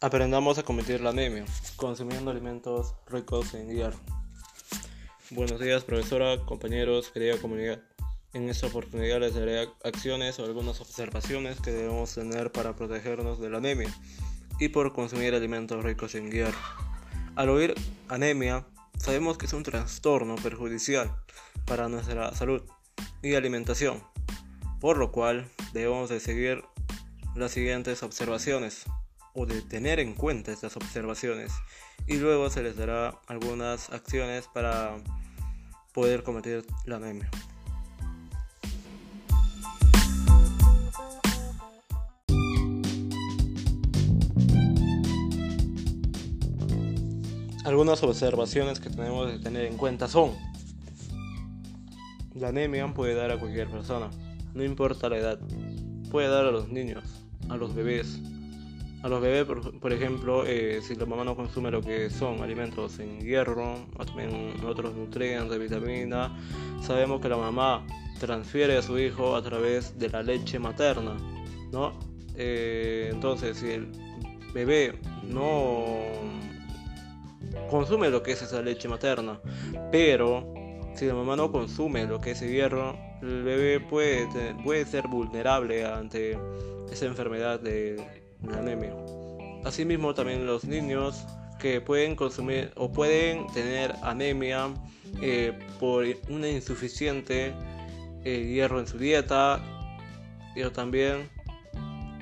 Aprendamos a combatir la anemia, consumiendo alimentos ricos en hierro. Buenos días, profesora, compañeros, querida comunidad. En esta oportunidad les daré acciones o algunas observaciones que debemos tener para protegernos de la anemia y por consumir alimentos ricos en hierro. Al oír anemia, sabemos que es un trastorno perjudicial para nuestra salud y alimentación, por lo cual debemos de seguir las siguientes observaciones de tener en cuenta estas observaciones y luego se les dará algunas acciones para poder combatir la anemia. Algunas observaciones que tenemos que tener en cuenta son la anemia puede dar a cualquier persona, no importa la edad. Puede dar a los niños, a los bebés, a los bebés, por, ejemplo, eh, si la mamá no consume lo que son alimentos en hierro, o también otros nutrientes, vitamina, sabemos que la mamá transfiere a su hijo a través de la leche materna, ¿no? Eh, entonces, si el bebé no consume lo que es esa leche materna, pero si la mamá no consume lo que es el hierro, el bebé puede, puede ser vulnerable ante esa enfermedad de anemia. Asimismo, también los niños que pueden consumir o pueden tener anemia eh, por una insuficiente eh, hierro en su dieta, pero también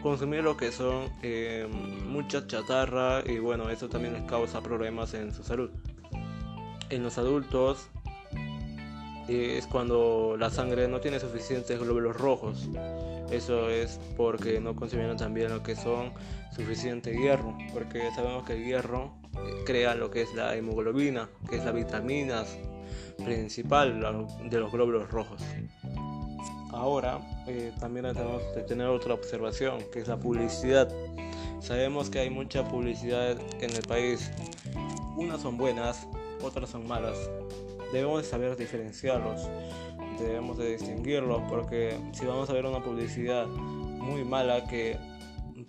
consumir lo que son eh, mucha chatarra y bueno, eso también les causa problemas en su salud. En los adultos es cuando la sangre no tiene suficientes glóbulos rojos. Eso es porque no consumieron también lo que son suficiente hierro, porque sabemos que el hierro eh, crea lo que es la hemoglobina, que es la vitamina principal de los glóbulos rojos. Ahora eh, también tenemos que tener otra observación, que es la publicidad. Sabemos que hay mucha publicidad en el país. Unas son buenas, otras son malas debemos de saber diferenciarlos, debemos de distinguirlos, porque si vamos a ver una publicidad muy mala que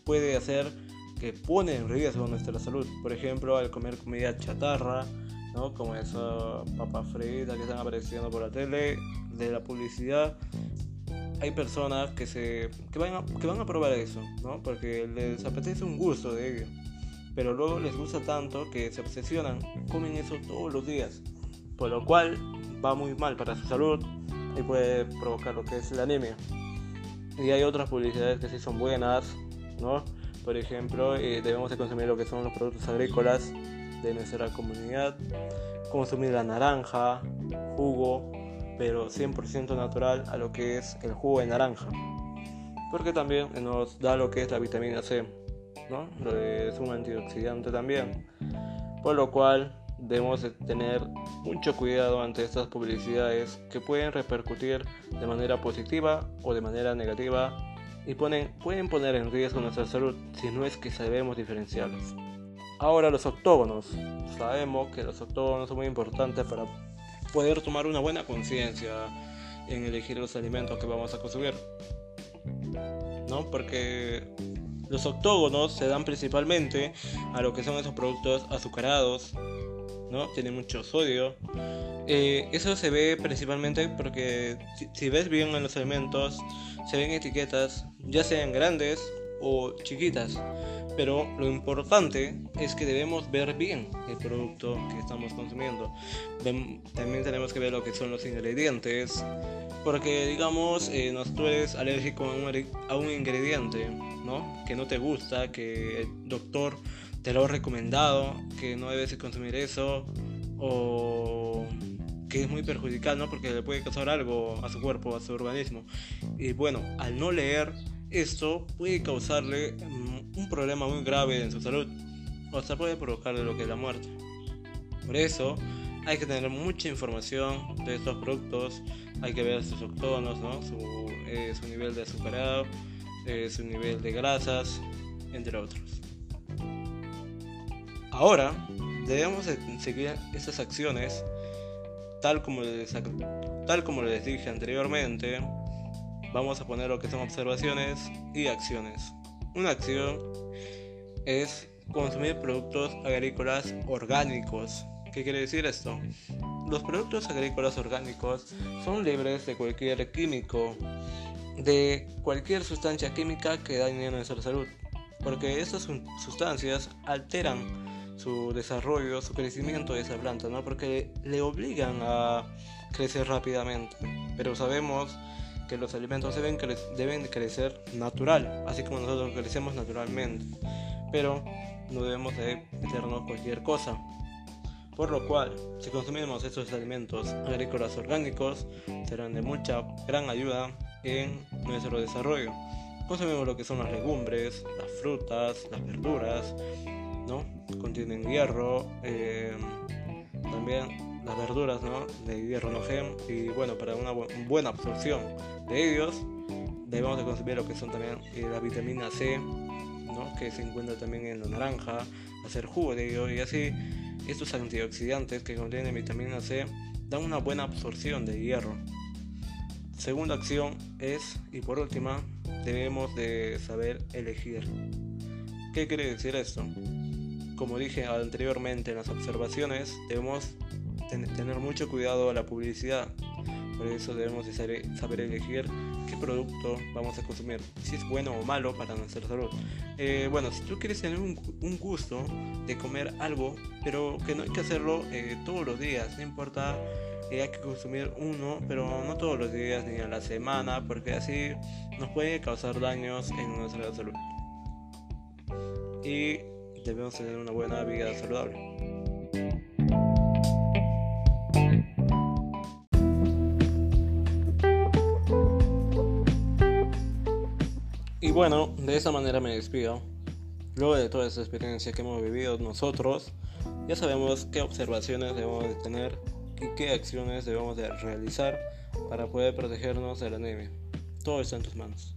puede hacer que pone en riesgo nuestra salud, por ejemplo, al comer comida chatarra, ¿no? como esa papas fritas que están apareciendo por la tele, de la publicidad, hay personas que se que van a, que van a probar eso, ¿no? Porque les apetece un gusto de ello. Pero luego les gusta tanto que se obsesionan, comen eso todos los días por lo cual va muy mal para su salud y puede provocar lo que es la anemia. Y hay otras publicidades que sí son buenas, ¿no? Por ejemplo, eh, debemos de consumir lo que son los productos agrícolas de nuestra comunidad, consumir la naranja, jugo, pero 100% natural a lo que es el jugo de naranja, porque también nos da lo que es la vitamina C, ¿no? Es un antioxidante también, por lo cual debemos tener mucho cuidado ante estas publicidades que pueden repercutir de manera positiva o de manera negativa y pueden poner en riesgo nuestra salud si no es que sabemos diferenciarlos. Ahora los octógonos. Sabemos que los octógonos son muy importantes para poder tomar una buena conciencia en elegir los alimentos que vamos a consumir. ¿No? Porque los octógonos se dan principalmente a lo que son esos productos azucarados, ¿no? Tiene mucho sodio. Eh, eso se ve principalmente porque si, ves bien en los alimentos, se ven etiquetas, ya sean grandes o chiquitas. Pero lo importante es que debemos ver bien el producto que estamos consumiendo. También tenemos que ver lo que son los ingredientes. Porque digamos, eh, no, tú eres alérgico a un, a un ingrediente, ¿no? Que no te gusta, que el doctor te lo he recomendado, que no debes consumir eso, o que es muy perjudicial, ¿no? Porque le puede causar algo a su cuerpo, a su organismo. Y bueno, al no leer esto puede causarle mm, un problema muy grave en su salud, o hasta puede provocarle lo que es la muerte. Por eso hay que tener mucha información de estos productos, hay que ver sus octonos, ¿no? su, eh, su nivel de azucarado, eh, su nivel de grasas, entre otros. Ahora debemos seguir esas acciones tal como, les, tal como dije anteriormente. Vamos a poner lo que son observaciones y acciones. Una acción es consumir productos agrícolas orgánicos. ¿Qué quiere decir esto? Los productos agrícolas orgánicos son libres de cualquier químico, de cualquier sustancia química que dañe nuestra salud, porque estas sustancias alteran su desarrollo, su crecimiento de esa planta, ¿no? Porque le obligan a crecer rápidamente. Pero sabemos que los alimentos deben, crecer natural, así como nosotros crecemos naturalmente. Pero no debemos de meternos cualquier cosa. Por lo cual, si consumimos estos alimentos agrícolas orgánicos, serán de mucha gran ayuda en nuestro desarrollo. Consumimos lo que son las legumbres, las frutas, las verduras, ¿no? Contienen hierro, eh, también las verduras, ¿no? De hierro no gem y bueno, para una buena absorción de ellos debemos de consumir lo que son también eh, la vitamina C, ¿no? Que se encuentra también en la naranja, hacer jugo de ello y así estos antioxidantes que contienen vitamina C dan una buena absorción de hierro. Segunda acción es, y por última, debemos de saber elegir. ¿Qué quiere decir esto? Como dije anteriormente en las observaciones, debemos tener mucho cuidado a la publicidad. Por eso debemos de saber elegir qué producto vamos a consumir, si es bueno o malo para nuestra salud. Eh, bueno, si tú quieres tener un, gusto de comer algo, pero que no hay que hacerlo eh, todos los días, no importa, eh, hay que consumir uno, pero no todos los días ni a la semana, porque así nos puede causar daños en nuestra salud. Y debemos tener una buena vida saludable. Y bueno, de esa manera me despido. Luego de toda esa experiencia que hemos vivido nosotros, ya sabemos qué observaciones debemos de tener y qué acciones debemos de realizar para poder protegernos de la anemia. Todo está en tus manos.